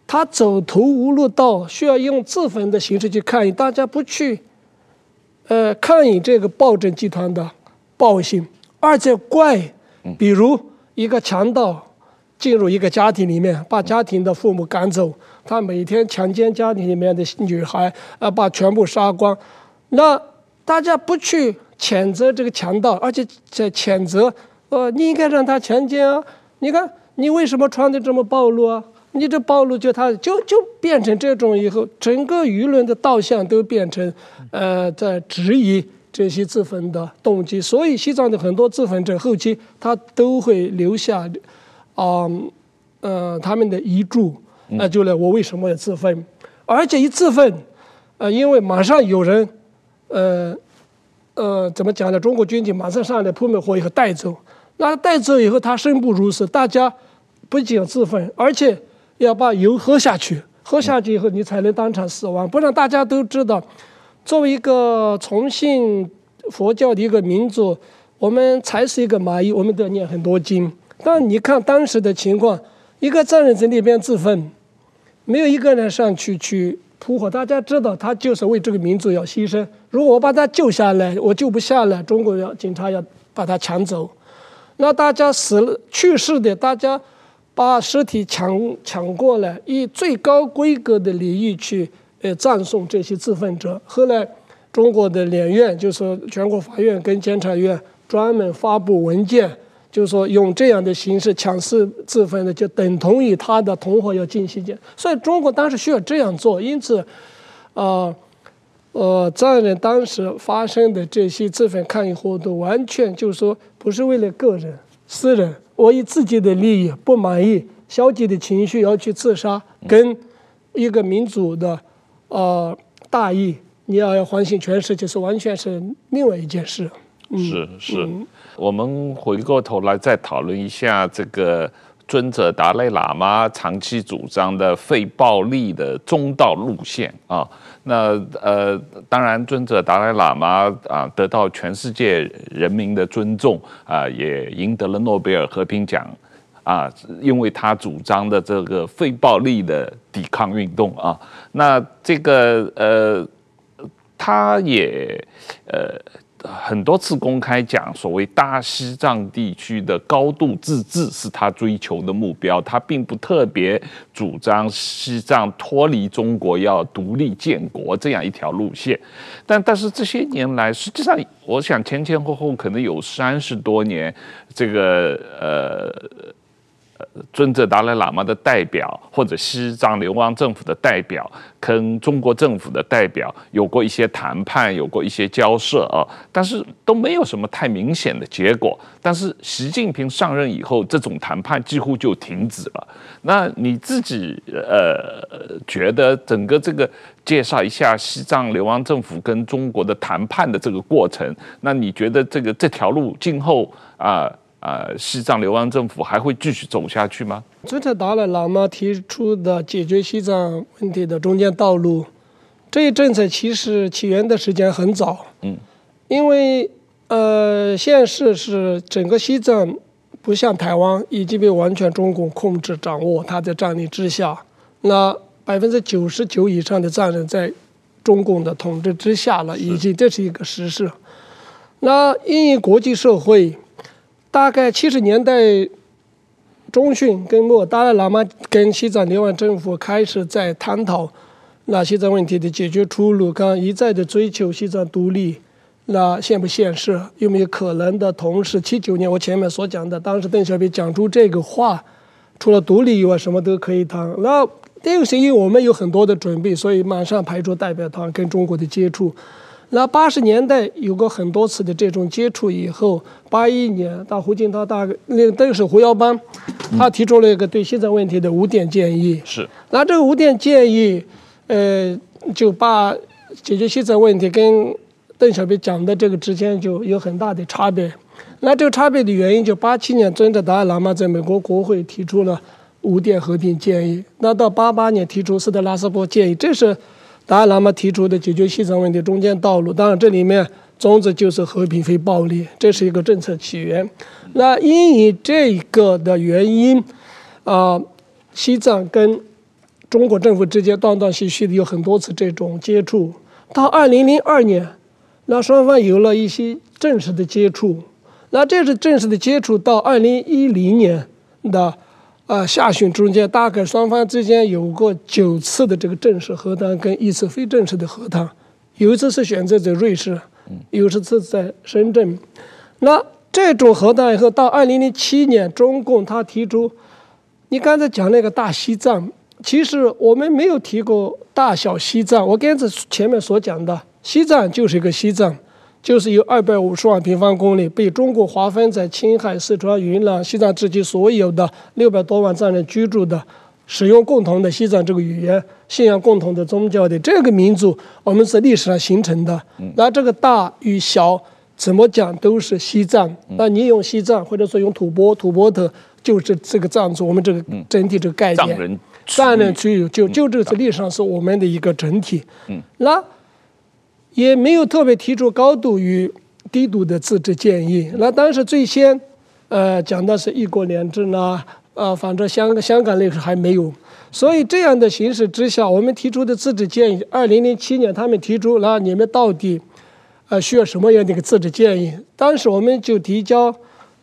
他走投无路到需要用自焚的形式去抗议，大家不去呃抗议这个暴政集团的。暴行，而且怪，比如一个强盗进入一个家庭里面，把家庭的父母赶走，他每天强奸家庭里面的女孩，呃，把全部杀光。那大家不去谴责这个强盗，而且在谴责，呃，你应该让他强奸啊！你看你为什么穿的这么暴露啊？你这暴露就他就就变成这种以后，整个舆论的导向都变成，呃，在质疑。这些自焚的动机，所以西藏的很多自焚者后期他都会留下，啊、呃，呃，他们的遗嘱，那就来我为什么要自焚？而且一自焚，呃，因为马上有人，呃，呃，怎么讲呢？中国军警马上上来扑灭火以后带走，那带走以后他生不如死，大家不仅要自焚，而且要把油喝下去，喝下去以后你才能当场死亡，不然大家都知道。作为一个崇信佛教的一个民族，我们才是一个蚂蚁，我们都要念很多经。但你看当时的情况，一个战人在那边自焚，没有一个人上去去扑火。大家知道，他就是为这个民族要牺牲。如果我把他救下来，我救不下来，中国要警察要把他抢走。那大家死了去世的，大家把尸体抢抢过来，以最高规格的礼仪去。呃，葬送这些自焚者。后来，中国的两院，就是全国法院跟检察院，专门发布文件，就是说用这样的形式强势自焚的，就等同于他的同伙要进行检。所以中国当时需要这样做。因此，啊，呃，藏人当时发生的这些自焚抗议活动，完全就是说不是为了个人、私人，我以自己的利益不满意、消极的情绪要去自杀，跟一个民族的。呃，大义，你要要唤醒全世界，是完全是另外一件事。嗯、是是、嗯，我们回过头来再讨论一下这个尊者达赖喇嘛长期主张的非暴力的中道路线啊。那呃，当然尊者达赖喇嘛啊得到全世界人民的尊重啊，也赢得了诺贝尔和平奖。啊，因为他主张的这个非暴力的抵抗运动啊，那这个呃，他也呃很多次公开讲，所谓大西藏地区的高度自治是他追求的目标，他并不特别主张西藏脱离中国要独立建国这样一条路线，但但是这些年来，实际上我想前前后后可能有三十多年，这个呃。尊者达赖喇嘛的代表，或者西藏流亡政府的代表，跟中国政府的代表有过一些谈判，有过一些交涉啊，但是都没有什么太明显的结果。但是习近平上任以后，这种谈判几乎就停止了。那你自己呃觉得整个这个介绍一下西藏流亡政府跟中国的谈判的这个过程，那你觉得这个这条路今后啊？呃，西藏流亡政府还会继续走下去吗？尊者达赖喇嘛提出的解决西藏问题的中间道路，这一政策其实起源的时间很早。嗯，因为呃，现实是整个西藏不像台湾已经被完全中共控制掌握，它在占领之下，那百分之九十九以上的藏人在中共的统治之下了，已经这是一个实事。那因为国际社会。大概七十年代中旬跟末，达赖喇嘛跟西藏流亡政府开始在探讨那西藏问题的解决出路，刚一再的追求西藏独立，那现不现实？有没有可能的？同时，七九年我前面所讲的，当时邓小平讲出这个话，除了独立以外，什么都可以谈。那这个是因为我们有很多的准备，所以马上派出代表团跟中国的接触。那八十年代有过很多次的这种接触以后，八一年到胡锦涛大哥，那个是胡耀邦，他提出了一个对西藏问题的五点建议。是。那这个五点建议，呃，就把解决西藏问题跟邓小平讲的这个之间就有很大的差别。那这个差别的原因，就八七年尊者达赖喇嘛在美国国会提出了五点和平建议，那到八八年提出斯特拉斯堡建议，这是。达赖喇嘛提出的解决西藏问题中间道路，当然这里面宗旨就是和平非暴力，这是一个政策起源。那因为这个的原因，啊、西藏跟中国政府之间断断续续的有很多次这种接触。到二零零二年，那双方有了一些正式的接触。那这是正式的接触到二零一零年的。啊，下旬中间大概双方之间有过九次的这个正式和谈，跟一次非正式的和谈，有一次是选择在瑞士，有一次在深圳。那这种和谈以后，到二零零七年，中共他提出，你刚才讲那个大西藏，其实我们没有提过大小西藏。我刚才前面所讲的，西藏就是一个西藏。就是有二百五十万平方公里被中国划分在青海、四川、云南、西藏自己所有的六百多万藏人居住的、使用共同的西藏这个语言、信仰共同的宗教的这个民族，我们是历史上形成的。那这个大与小怎么讲都是西藏。那你用西藏或者说用吐蕃、吐蕃特，就是这个藏族，我们这个整体这个概念。藏人，藏人区域就就这个历史上是我们的一个整体。嗯那。也没有特别提出高度与低度的自治建议。那当时最先，呃，讲的是一国两制呢，呃，反正香香港那时还没有。所以这样的形势之下，我们提出的自治建议，二零零七年他们提出，那你们到底，呃，需要什么样的一个自治建议？当时我们就提交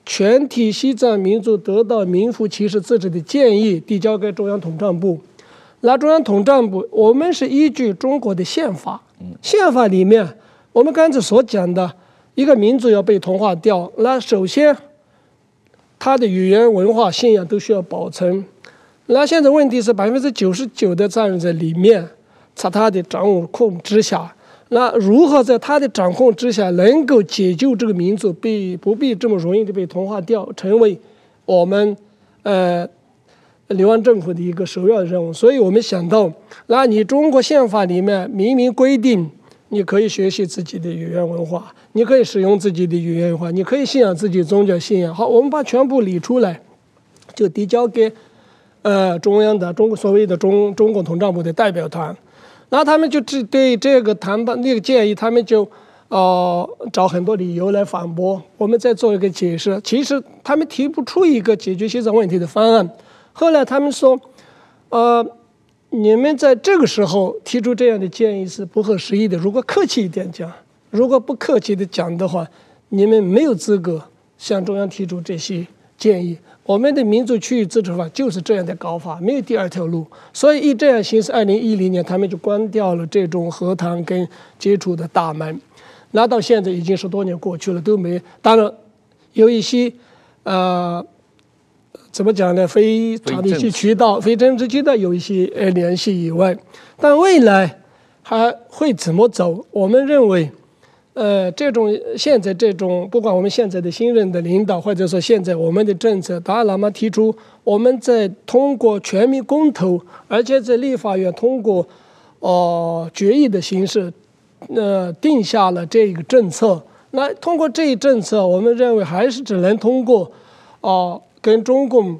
全体西藏民族得到名副其实自治的建议，递交给中央统战部。那中央统战部，我们是依据中国的宪法。宪法里面，我们刚才所讲的一个民族要被同化掉，那首先，他的语言、文化、信仰都需要保存。那现在问题是百分之九十九的藏人在里面，在他的掌握控之下。那如何在他的掌控之下，能够解救这个民族，被不必这么容易的被同化掉，成为我们呃。流亡政府的一个首要的任务，所以我们想到，那你中国宪法里面明明规定，你可以学习自己的语言文化，你可以使用自己的语言文化，你可以信仰自己宗教信仰。好，我们把全部理出来，就递交给呃中央的中国所谓的中中共统战部的代表团，那他们就只对这个谈判那个建议，他们就呃找很多理由来反驳。我们再做一个解释，其实他们提不出一个解决西藏问题的方案。后来他们说，呃，你们在这个时候提出这样的建议是不合时宜的。如果客气一点讲，如果不客气的讲的话，你们没有资格向中央提出这些建议。我们的民族区域自治法就是这样的搞法，没有第二条路。所以以这样形式，二零一零年他们就关掉了这种和谈跟接触的大门。那到现在已经十多年过去了，都没。当然有一些，呃。怎么讲呢？非常的一些渠道、非政治渠道有一些呃联系以外，但未来还会怎么走？我们认为，呃，这种现在这种，不管我们现在的新任的领导，或者说现在我们的政策，达赖喇嘛提出，我们在通过全民公投，而且在立法院通过，哦、呃，决议的形式，呃，定下了这个政策。那通过这一政策，我们认为还是只能通过，哦、呃。跟中共，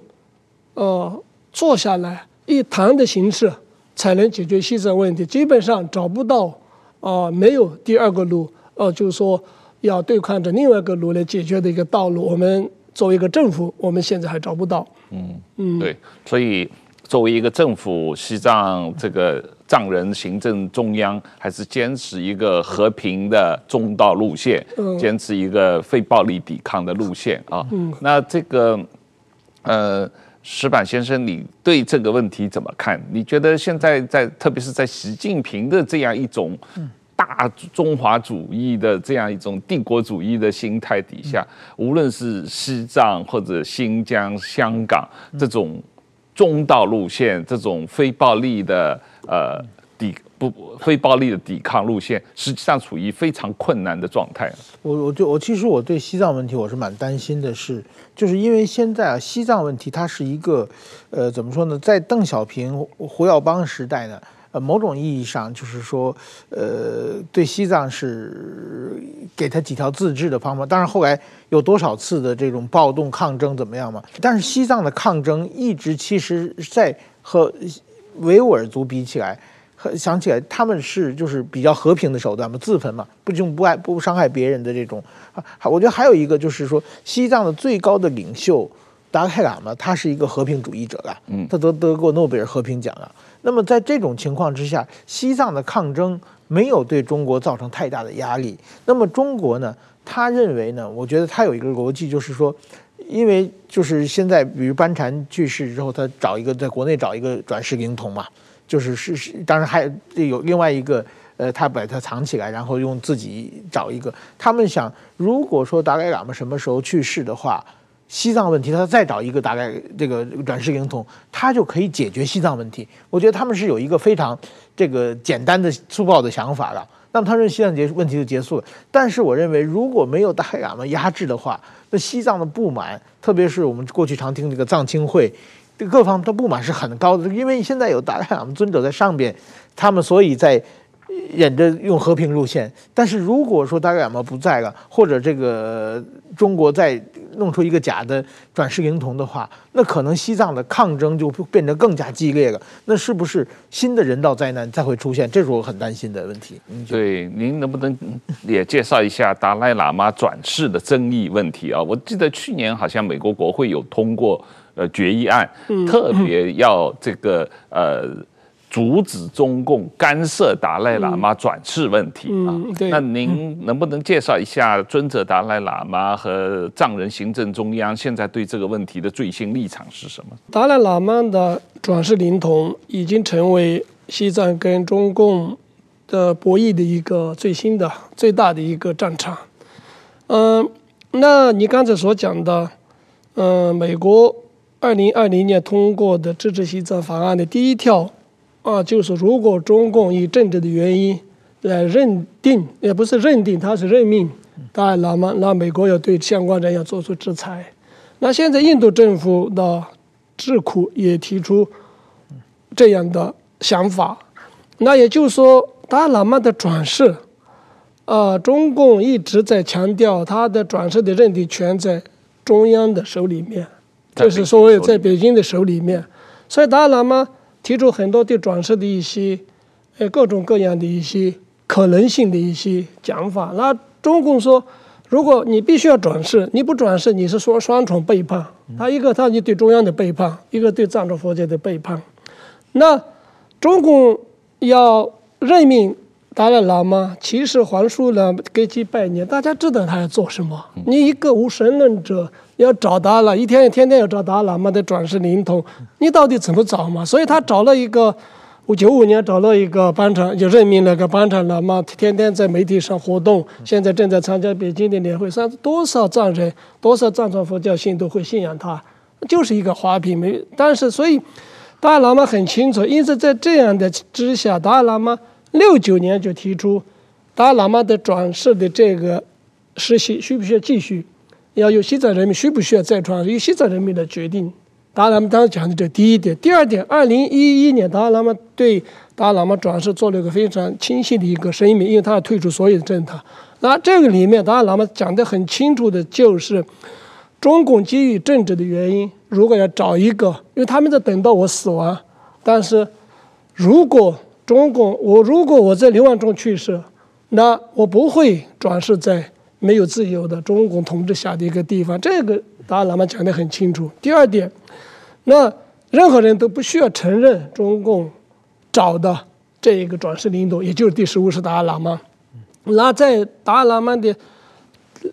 呃，坐下来一谈的形式，才能解决西藏问题。基本上找不到，啊、呃，没有第二个路，呃，就是说要对抗着另外一个路来解决的一个道路。我们作为一个政府，我们现在还找不到。嗯嗯，对，所以作为一个政府，西藏这个藏人行政中央还是坚持一个和平的中道路线，嗯、坚持一个非暴力抵抗的路线啊。嗯，那这个。呃，石板先生，你对这个问题怎么看？你觉得现在在，特别是在习近平的这样一种大中华主义的这样一种帝国主义的心态底下，无论是西藏或者新疆、香港这种中道路线，这种非暴力的呃。非暴力的抵抗路线，实际上处于非常困难的状态。我我就我其实我对西藏问题我是蛮担心的是，是就是因为现在啊，西藏问题它是一个，呃，怎么说呢？在邓小平、胡耀邦时代呢，呃，某种意义上就是说，呃，对西藏是给他几条自治的方法。当然后来有多少次的这种暴动抗争怎么样嘛？但是西藏的抗争一直其实，在和维吾尔族比起来。想起来，他们是就是比较和平的手段嘛，自焚嘛，不就不爱不伤害别人的这种啊。我觉得还有一个就是说，西藏的最高的领袖达赖喇嘛，他是一个和平主义者啊，嗯，他得得过诺贝尔和平奖啊。那么在这种情况之下，西藏的抗争没有对中国造成太大的压力。那么中国呢，他认为呢，我觉得他有一个逻辑，就是说，因为就是现在比如班禅去世之后，他找一个在国内找一个转世灵童嘛。就是是是，当然还有另外一个，呃，他把它藏起来，然后用自己找一个。他们想，如果说达赖喇嘛什么时候去世的话，西藏问题他再找一个大概这个转世灵童，他就可以解决西藏问题。我觉得他们是有一个非常这个简单的粗暴的想法的。那么他认为西藏结问题就结束了。但是我认为，如果没有达赖喇嘛压制的话，那西藏的不满，特别是我们过去常听这个藏青会。这各方的不满是很高的，因为现在有达赖喇嘛尊者在上边，他们所以在忍着用和平路线。但是如果说达赖喇嘛不在了，或者这个中国再弄出一个假的转世灵童的话，那可能西藏的抗争就变得更加激烈了。那是不是新的人道灾难再会出现？这是我很担心的问题。对，您能不能也介绍一下达赖喇嘛转世的争议问题啊？我记得去年好像美国国会有通过。呃，决议案特别要这个呃阻止中共干涉达赖喇嘛转世问题啊。那您能不能介绍一下尊者达赖喇嘛和藏人行政中央现在对这个问题的最新立场是什么？达赖喇嘛的转世灵童已经成为西藏跟中共的博弈的一个最新的、最大的一个战场。嗯，那你刚才所讲的，嗯，美国。二零二零年通过的支持西藏法案的第一条，啊，就是如果中共以政治的原因来认定，也不是认定，他是任命，达赖喇嘛，那美国要对相关人要做出制裁。那现在印度政府的智库也提出这样的想法，那也就是说，达赖喇嘛的转世，啊，中共一直在强调他的转世的认定权在中央的手里面。就是所谓在北京的手里面，所以达赖喇嘛提出很多对转世的一些，呃，各种各样的一些可能性的一些讲法。那中共说，如果你必须要转世，你不转世，你是说双重背叛。他一个他你对中央的背叛，一个对藏传佛教的背叛。那中共要任命达赖喇嘛，其实还书呢，给几百年，大家知道他要做什么。你一个无神论者。要找达赖，一天天天要找达赖喇嘛的转世灵童，你到底怎么找嘛？所以他找了一个，我九五年找了一个班禅，就任命了个班禅喇嘛，天天在媒体上活动，现在正在参加北京的年会上，多少藏人，多少藏传佛教信徒会信仰他？就是一个花瓶。没，但是所以达赖喇嘛很清楚，因此在这样的之下，达赖喇嘛六九年就提出达赖喇嘛的转世的这个实习需不需要继续，要由西藏人民需不需要再传，由西藏人民的决定。达赖喇嘛当时讲的这第一点，第二点，二零一一年达赖喇嘛对达赖喇嘛转世做了一个非常清晰的一个声明，因为他要退出所有的政党。那这个里面达赖喇嘛讲的很清楚的就是，中共基于政治的原因，如果要找一个，因为他们在等到我死亡，但是如果中共我如果我在流亡中去世，那我不会转世在没有自由的中共统治下的一个地方。这个达赖喇嘛讲的很清楚。第二点。那任何人都不需要承认中共找的这一个转世灵童，也就是第十五世达赖喇嘛。那在达赖喇嘛的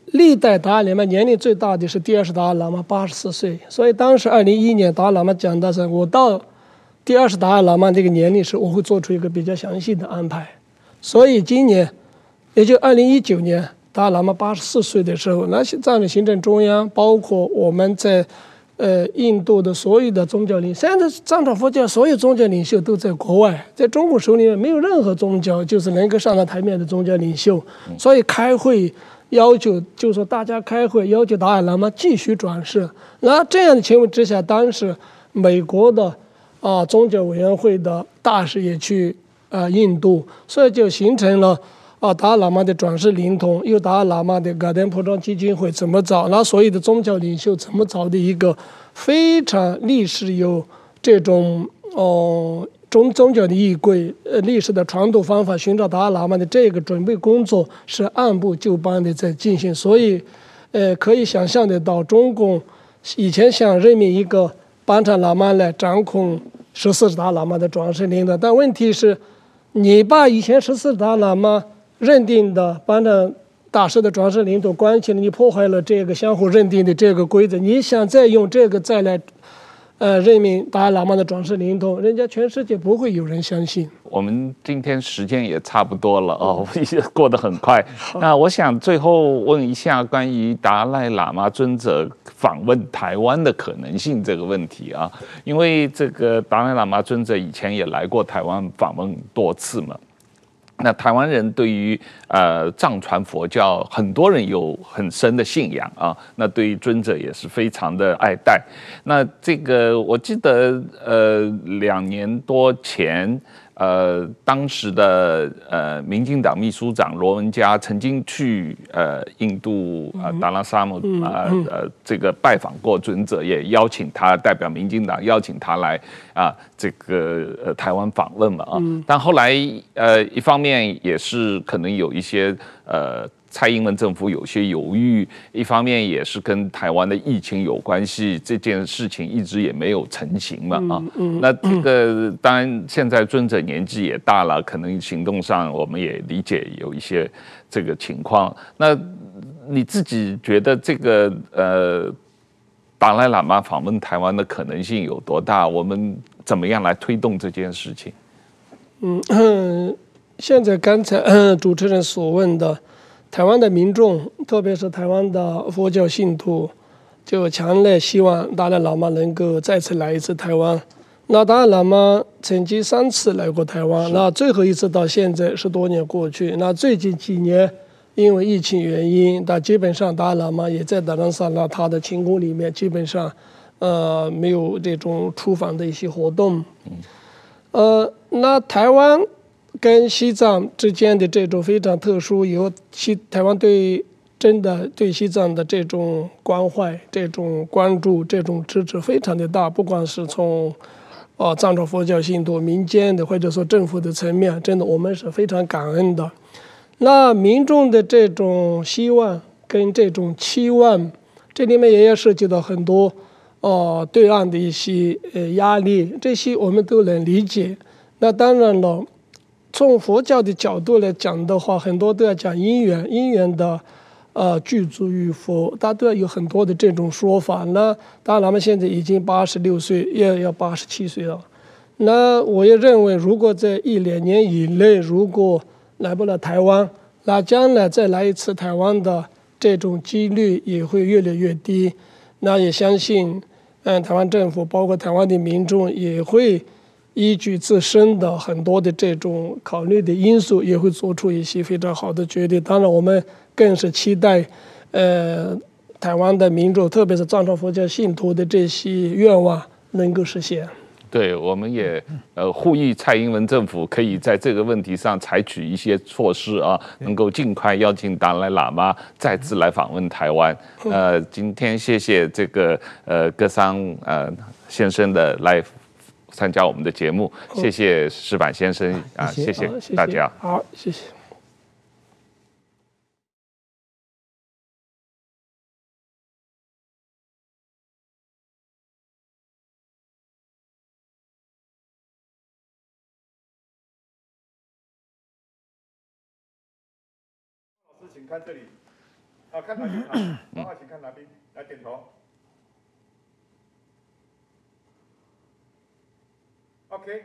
历代达赖喇嘛年龄最大的是第二世达赖喇嘛，八十四岁。所以当时二零一一年达赖喇嘛讲的是，我到第二世达赖喇嘛这个年龄时，我会做出一个比较详细的安排。所以今年，也就二零一九年达赖喇嘛八十四岁的时候，那些藏的行政中央，包括我们在。呃，印度的所有的宗教领，现在藏传佛教所有宗教领袖都在国外，在中国手里面没有任何宗教就是能够上到台面的宗教领袖，所以开会要求，就是说大家开会要求达赖喇嘛继续转世。那这样的情况之下，当时美国的啊宗教委员会的大使也去啊印度，所以就形成了。啊，达赖喇嘛的转世灵童，又达赖喇嘛的噶当蒲庄基金会怎么找？那所有的宗教领袖怎么找的一个非常历史有这种哦宗宗教的衣柜，呃历史的传统方法，寻找达赖喇嘛的这个准备工作是按部就班的在进行。所以，呃，可以想象得到，中共以前想任命一个班禅喇嘛来掌控十四世达喇嘛的转世灵童，但问题是，你把以前十四世达喇嘛认定的班禅大师的转世灵童关系了，你破坏了这个相互认定的这个规则。你想再用这个再来，呃，任命达赖喇嘛的转世灵童，人家全世界不会有人相信。我们今天时间也差不多了哦，也过得很快。那我想最后问一下关于达赖喇嘛尊者访问台湾的可能性这个问题啊，因为这个达赖喇嘛尊者以前也来过台湾访问多次嘛。那台湾人对于呃藏传佛教，很多人有很深的信仰啊。那对于尊者也是非常的爱戴。那这个我记得呃两年多前。呃，当时的呃，民进党秘书长罗文嘉曾经去呃印度啊达拉萨姆啊呃这个拜访过尊者，也邀请他代表民进党邀请他来啊这个呃台湾访问嘛啊，但后来呃一方面也是可能有一些呃。蔡英文政府有些犹豫，一方面也是跟台湾的疫情有关系，这件事情一直也没有成型嘛啊。那这个当然现在尊者年纪也大了，可能行动上我们也理解有一些这个情况。那你自己觉得这个呃达赖喇嘛访问台湾的可能性有多大？我们怎么样来推动这件事情？嗯，现在刚才主持人所问的。台湾的民众，特别是台湾的佛教信徒，就强烈希望达赖喇嘛能够再次来一次台湾。那达赖喇嘛曾经三次来过台湾，那最后一次到现在十多年过去。那最近几年因为疫情原因，那基本上达赖喇嘛也在达兰萨那他的寝宫里面，基本上呃没有这种出访的一些活动。呃，那台湾。跟西藏之间的这种非常特殊，有西台湾对真的对西藏的这种关怀、这种关注、这种支持非常的大，不管是从哦藏传佛教信徒、民间的或者说政府的层面，真的我们是非常感恩的。那民众的这种希望跟这种期望，这里面也要涉及到很多哦对岸的一些呃压力，这些我们都能理解。那当然了。从佛教的角度来讲的话，很多都要讲因缘，因缘的，呃，具足与否，大家都要有很多的这种说法。那当然，他们现在已经八十六岁，要要八十七岁了。那我也认为，如果在一两年以内，如果来不了台湾，那将来再来一次台湾的这种几率也会越来越低。那也相信，嗯，台湾政府包括台湾的民众也会依据自身的很多的这种考虑的因素，也会做出一些非常好的决定。当然，我们更是期待，呃，台湾的民众，特别是藏传佛教信徒的这些愿望能够实现。对，我们也呃呼吁蔡英文政府可以在这个问题上采取一些措施啊，能够尽快邀请达赖喇嘛再次来访问台湾。呃，今天谢谢这个呃格桑呃先生的来参加我们的节目，谢谢石板先生啊，谢谢大家，好，谢谢。请看这里，啊，看哪边？好，王浩，请看哪边？来点头。Okay,